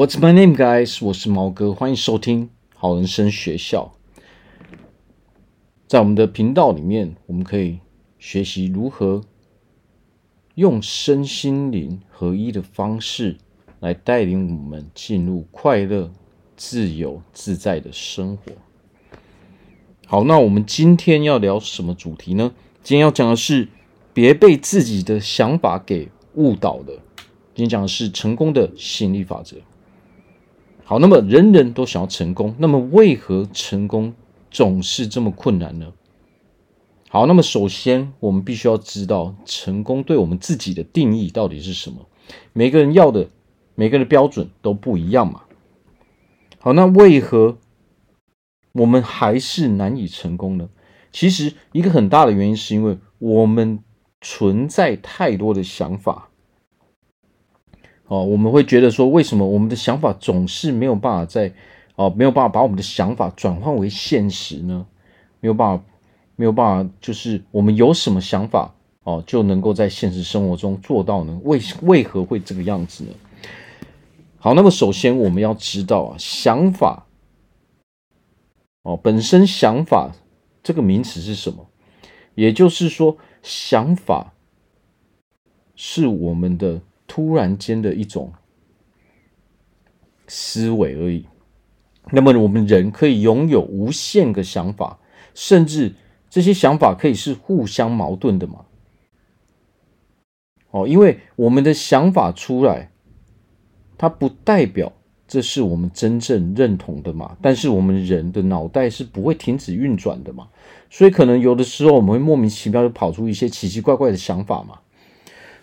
What's my name, guys？我是毛哥，欢迎收听好人生学校。在我们的频道里面，我们可以学习如何用身心灵合一的方式来带领我们进入快乐、自由、自在的生活。好，那我们今天要聊什么主题呢？今天要讲的是别被自己的想法给误导了。今天讲的是成功的吸引力法则。好，那么人人都想要成功，那么为何成功总是这么困难呢？好，那么首先我们必须要知道，成功对我们自己的定义到底是什么？每个人要的，每个人的标准都不一样嘛。好，那为何我们还是难以成功呢？其实一个很大的原因是因为我们存在太多的想法。哦，我们会觉得说，为什么我们的想法总是没有办法在哦，没有办法把我们的想法转换为现实呢？没有办法，没有办法，就是我们有什么想法哦，就能够在现实生活中做到呢？为为何会这个样子呢？好，那么首先我们要知道啊，想法哦，本身想法这个名词是什么？也就是说，想法是我们的。突然间的一种思维而已。那么，我们人可以拥有无限个想法，甚至这些想法可以是互相矛盾的嘛？哦，因为我们的想法出来，它不代表这是我们真正认同的嘛。但是，我们人的脑袋是不会停止运转的嘛，所以可能有的时候我们会莫名其妙就跑出一些奇奇怪怪的想法嘛。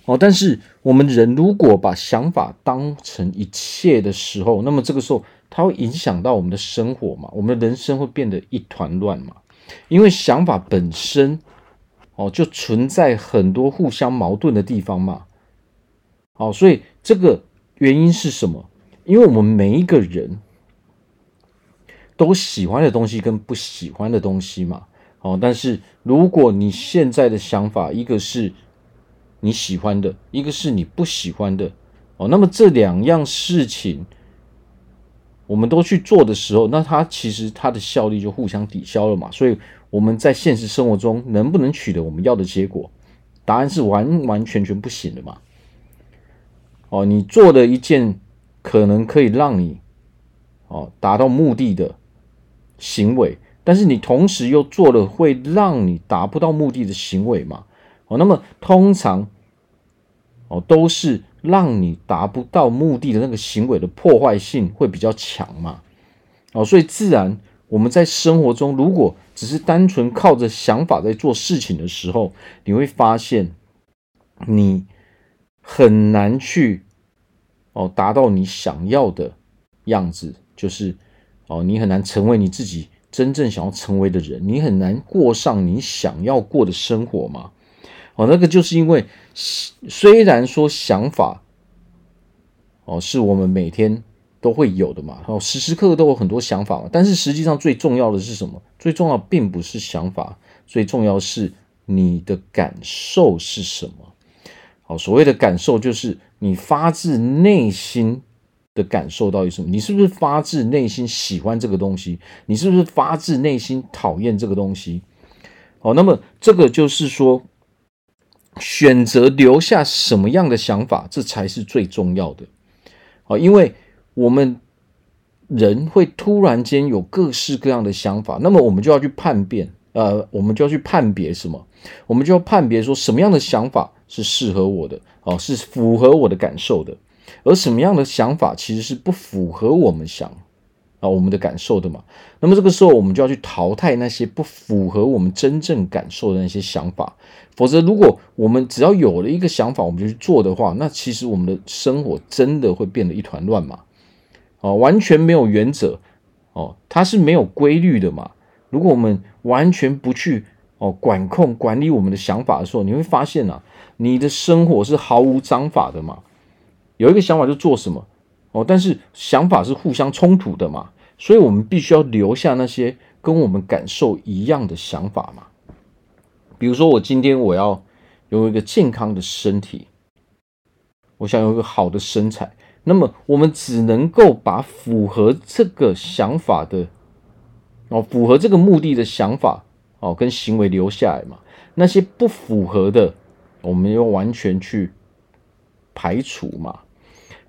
哦，但是我们人如果把想法当成一切的时候，那么这个时候它会影响到我们的生活嘛？我们的人生会变得一团乱嘛？因为想法本身哦就存在很多互相矛盾的地方嘛。哦，所以这个原因是什么？因为我们每一个人都喜欢的东西跟不喜欢的东西嘛。哦，但是如果你现在的想法一个是你喜欢的，一个是你不喜欢的，哦，那么这两样事情，我们都去做的时候，那它其实它的效力就互相抵消了嘛。所以我们在现实生活中能不能取得我们要的结果？答案是完完全全不行的嘛。哦，你做的一件可能可以让你哦达到目的的行为，但是你同时又做了会让你达不到目的的行为嘛。哦，那么通常，哦，都是让你达不到目的的那个行为的破坏性会比较强嘛，哦，所以自然我们在生活中，如果只是单纯靠着想法在做事情的时候，你会发现你很难去哦达到你想要的样子，就是哦你很难成为你自己真正想要成为的人，你很难过上你想要过的生活嘛。哦，那个就是因为，虽然说想法，哦，是我们每天都会有的嘛，哦，时时刻刻都有很多想法嘛，但是实际上最重要的是什么？最重要并不是想法，最重要是你的感受是什么？好，所谓的感受就是你发自内心的感受到底什么？你是不是发自内心喜欢这个东西？你是不是发自内心讨厌这个东西？好，那么这个就是说。选择留下什么样的想法，这才是最重要的啊！因为我们人会突然间有各式各样的想法，那么我们就要去判辨，呃，我们就要去判别什么？我们就要判别说什么样的想法是适合我的，哦，是符合我的感受的，而什么样的想法其实是不符合我们想。啊，我们的感受的嘛，那么这个时候我们就要去淘汰那些不符合我们真正感受的那些想法，否则如果我们只要有了一个想法，我们就去做的话，那其实我们的生活真的会变得一团乱嘛，哦，完全没有原则，哦，它是没有规律的嘛。如果我们完全不去哦管控管理我们的想法的时候，你会发现啊，你的生活是毫无章法的嘛，有一个想法就做什么。哦，但是想法是互相冲突的嘛，所以我们必须要留下那些跟我们感受一样的想法嘛。比如说，我今天我要有一个健康的身体，我想有一个好的身材，那么我们只能够把符合这个想法的哦，符合这个目的的想法哦跟行为留下来嘛。那些不符合的，我们要完全去排除嘛。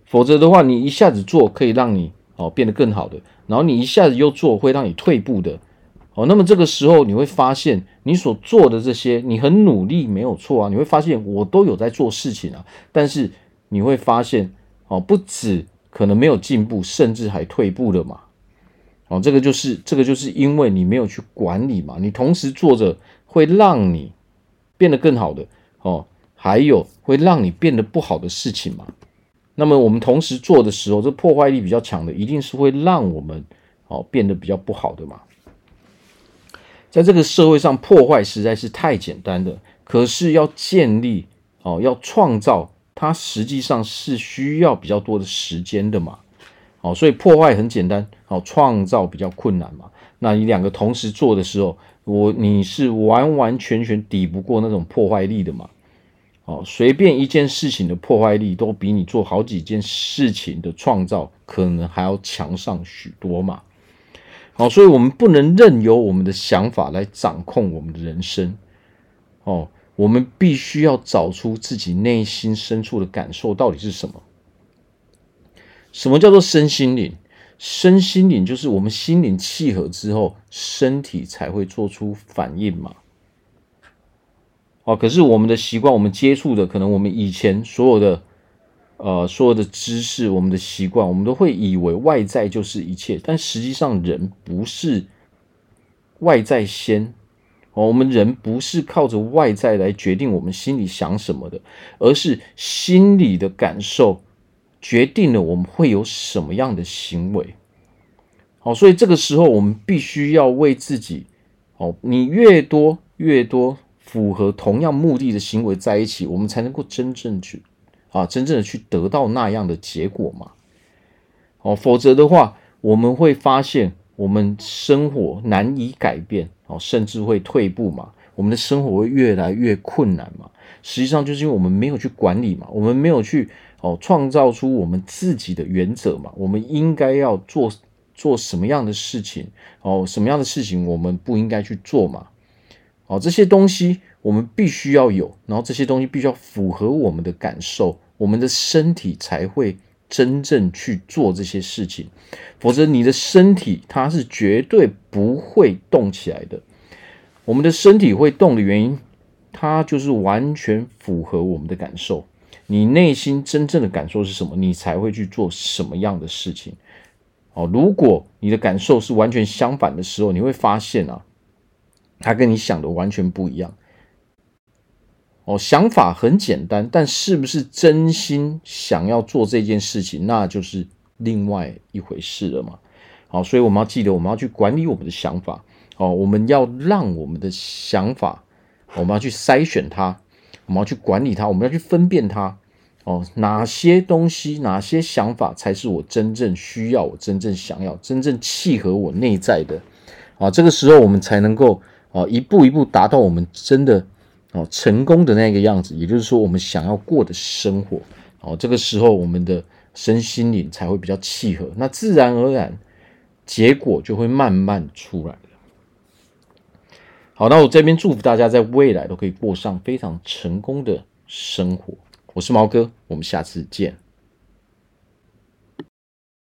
否则的话，你一下子做可以让你哦变得更好的，然后你一下子又做会让你退步的。哦，那么这个时候你会发现，你所做的这些，你很努力没有错啊。你会发现我都有在做事情啊，但是你会发现，哦，不止可能没有进步，甚至还退步了嘛。哦，这个就是这个就是因为你没有去管理嘛。你同时做着会让你变得更好的，哦，还有会让你变得不好的事情嘛。那么我们同时做的时候，这破坏力比较强的，一定是会让我们哦变得比较不好的嘛。在这个社会上，破坏实在是太简单了。可是要建立哦，要创造，它实际上是需要比较多的时间的嘛。哦，所以破坏很简单，哦，创造比较困难嘛。那你两个同时做的时候，我你是完完全全抵不过那种破坏力的嘛。哦，随便一件事情的破坏力都比你做好几件事情的创造可能还要强上许多嘛。哦，所以我们不能任由我们的想法来掌控我们的人生。哦，我们必须要找出自己内心深处的感受到底是什么。什么叫做身心灵？身心灵就是我们心灵契合之后，身体才会做出反应嘛。哦，可是我们的习惯，我们接触的，可能我们以前所有的。呃，所有的知识，我们的习惯，我们都会以为外在就是一切，但实际上人不是外在先哦，我们人不是靠着外在来决定我们心里想什么的，而是心里的感受决定了我们会有什么样的行为。好，所以这个时候我们必须要为自己哦，你越多越多符合同样目的的行为在一起，我们才能够真正去。啊，真正的去得到那样的结果嘛？哦，否则的话，我们会发现我们生活难以改变，哦，甚至会退步嘛。我们的生活会越来越困难嘛。实际上，就是因为我们没有去管理嘛，我们没有去哦创造出我们自己的原则嘛。我们应该要做做什么样的事情？哦，什么样的事情我们不应该去做嘛？哦，这些东西。我们必须要有，然后这些东西必须要符合我们的感受，我们的身体才会真正去做这些事情。否则，你的身体它是绝对不会动起来的。我们的身体会动的原因，它就是完全符合我们的感受。你内心真正的感受是什么，你才会去做什么样的事情。哦，如果你的感受是完全相反的时候，你会发现啊，它跟你想的完全不一样。哦，想法很简单，但是不是真心想要做这件事情，那就是另外一回事了嘛。好，所以我们要记得，我们要去管理我们的想法。哦，我们要让我们的想法，我们要去筛选它，我们要去管理它，我们要去分辨它。哦，哪些东西，哪些想法才是我真正需要、我真正想要、真正契合我内在的？啊，这个时候我们才能够啊，一步一步达到我们真的。哦，成功的那个样子，也就是说，我们想要过的生活，哦，这个时候我们的身心灵才会比较契合，那自然而然，结果就会慢慢出来了。好，那我这边祝福大家在未来都可以过上非常成功的生活。我是毛哥，我们下次见。